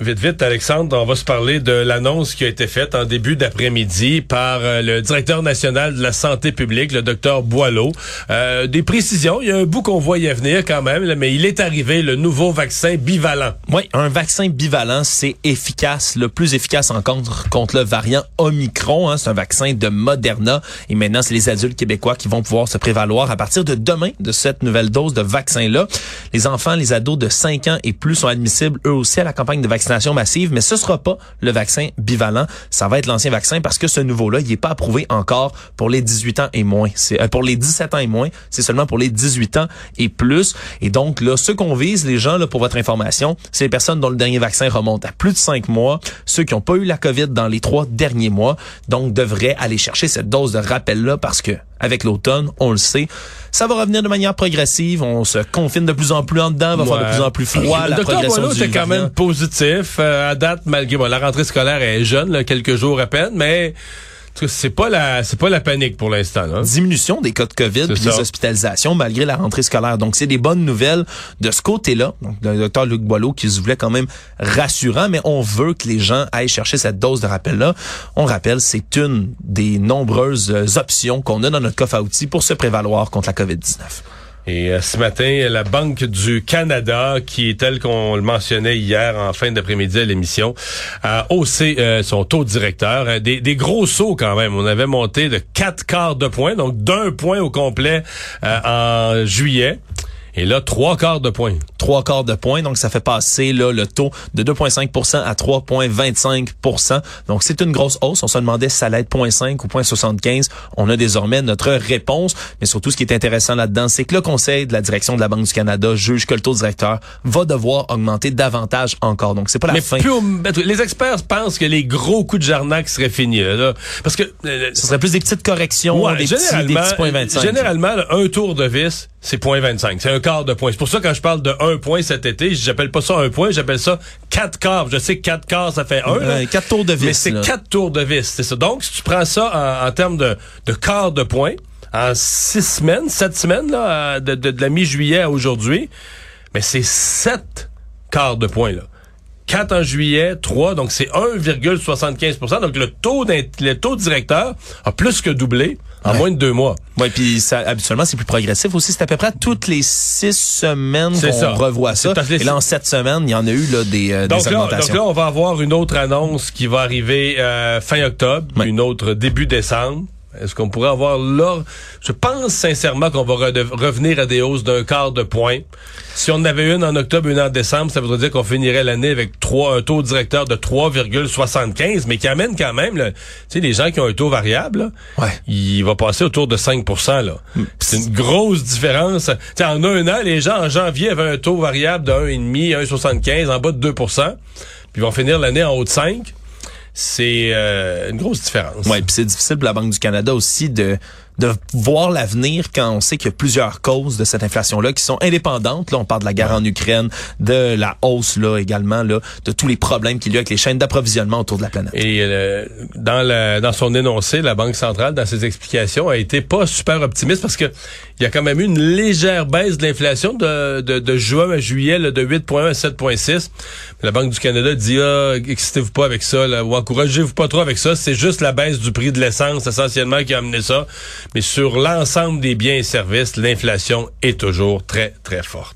Vite, vite, Alexandre, on va se parler de l'annonce qui a été faite en début d'après-midi par euh, le directeur national de la santé publique, le docteur Boileau. Euh, des précisions, il y a un bout qu'on voyait venir quand même, mais il est arrivé le nouveau vaccin bivalent. Oui, un vaccin bivalent, c'est efficace, le plus efficace encore contre le variant Omicron. Hein, c'est un vaccin de Moderna. Et maintenant, c'est les adultes québécois qui vont pouvoir se prévaloir à partir de demain de cette nouvelle dose de vaccin-là. Les enfants, les ados de 5 ans et plus sont admissibles eux aussi à la campagne de vaccination mais ce sera pas le vaccin bivalent. Ça va être l'ancien vaccin parce que ce nouveau-là, il est pas approuvé encore pour les 18 ans et moins. C'est euh, pour les 17 ans et moins. C'est seulement pour les 18 ans et plus. Et donc là, ce qu'on vise, les gens là, pour votre information, c'est les personnes dont le dernier vaccin remonte à plus de 5 mois, ceux qui n'ont pas eu la COVID dans les trois derniers mois, donc devraient aller chercher cette dose de rappel-là parce que avec l'automne, on le sait. Ça va revenir de manière progressive. On se confine de plus en plus en dedans, va faire de plus en plus froid. Le docteur Boileau était quand même positif. Euh, à date, malgré bon, la rentrée scolaire est jeune, quelques jours à peine, mais c'est pas la c'est pas la panique pour l'instant. Diminution des cas de COVID et des hospitalisations malgré la rentrée scolaire. Donc c'est des bonnes nouvelles de ce côté-là. Donc le docteur Luc Boileau qui se voulait quand même rassurant, mais on veut que les gens aillent chercher cette dose de rappel-là. On rappelle, c'est une des nombreuses options qu'on a dans notre coffre à outils pour se prévaloir contre la COVID-19. Et euh, ce matin, la Banque du Canada, qui est telle qu'on le mentionnait hier en fin d'après-midi à l'émission, a haussé euh, son taux directeur. Euh, des, des, gros sauts quand même. On avait monté de quatre quarts de point, donc d'un point au complet en juillet. Et là, trois quarts de point. Trois quarts de point, donc ça fait passer là, le taux de 2,5% à 3,25% Donc c'est une grosse hausse. On se demandait si ça allait être 0,5 ou 0,75. On a désormais notre réponse. Mais surtout, ce qui est intéressant là-dedans, c'est que le conseil de la direction de la Banque du Canada juge que le taux directeur va devoir augmenter davantage encore. Donc c'est pas la fin. les experts pensent que les gros coups de jarnac seraient finis. Là, parce que euh, ce serait plus des petites corrections, des, petits, des petits points 25. Généralement, un tour de vis, c'est 0,25. C'est un quart de point. C'est pour ça quand je parle de un point cet été, j'appelle pas ça un point, j'appelle ça quatre quarts. Je sais que quatre quarts, ça fait un. quatre tours de vis. Mais c'est quatre tours de vis, c'est ça. Donc, si tu prends ça en, termes de, de quart de point, en six semaines, sept semaines, là, de, de, la mi-juillet à aujourd'hui, mais c'est sept quarts de point, là. 4 en juillet, 3, donc c'est 1,75 Donc le taux, le taux directeur a plus que doublé en moins de deux mois. Oui, puis ça, habituellement, c'est plus progressif aussi. C'est à peu près toutes les six semaines qu'on revoit ça. Et là, en sept semaines, il y en a eu là, des, euh, donc Là, donc là, on va avoir une autre annonce qui va arriver euh, fin octobre, une autre début décembre. Est-ce qu'on pourrait avoir là... Je pense sincèrement qu'on va revenir à des hausses d'un quart de point. Si on en avait une en octobre, une en décembre, ça voudrait dire qu'on finirait l'année avec trois, un taux directeur de 3,75, mais qui amène quand même, tu sais, les gens qui ont un taux variable, ouais. il va passer autour de 5 là. Hmm. C'est une grosse différence. sais, en un an, les gens en janvier avaient un taux variable de 1,5, 1,75, en bas de 2% puis ils vont finir l'année en haut de 5 c'est euh, une grosse différence. Oui, puis c'est difficile pour la Banque du Canada aussi de de voir l'avenir quand on sait qu'il y a plusieurs causes de cette inflation-là qui sont indépendantes. Là, on parle de la guerre en Ukraine, de la hausse là également là, de tous les problèmes qu'il y a avec les chaînes d'approvisionnement autour de la planète. Et euh, dans la, dans son énoncé, la Banque centrale, dans ses explications, a été pas super optimiste parce que il y a quand même eu une légère baisse de l'inflation de, de, de, juin à juillet là, de 8,1 à 7,6. La Banque du Canada dit ah, excitez-vous pas avec ça, là, ou encouragez-vous pas trop avec ça. C'est juste la baisse du prix de l'essence essentiellement qui a amené ça. Mais sur l'ensemble des biens et services, l'inflation est toujours très, très forte.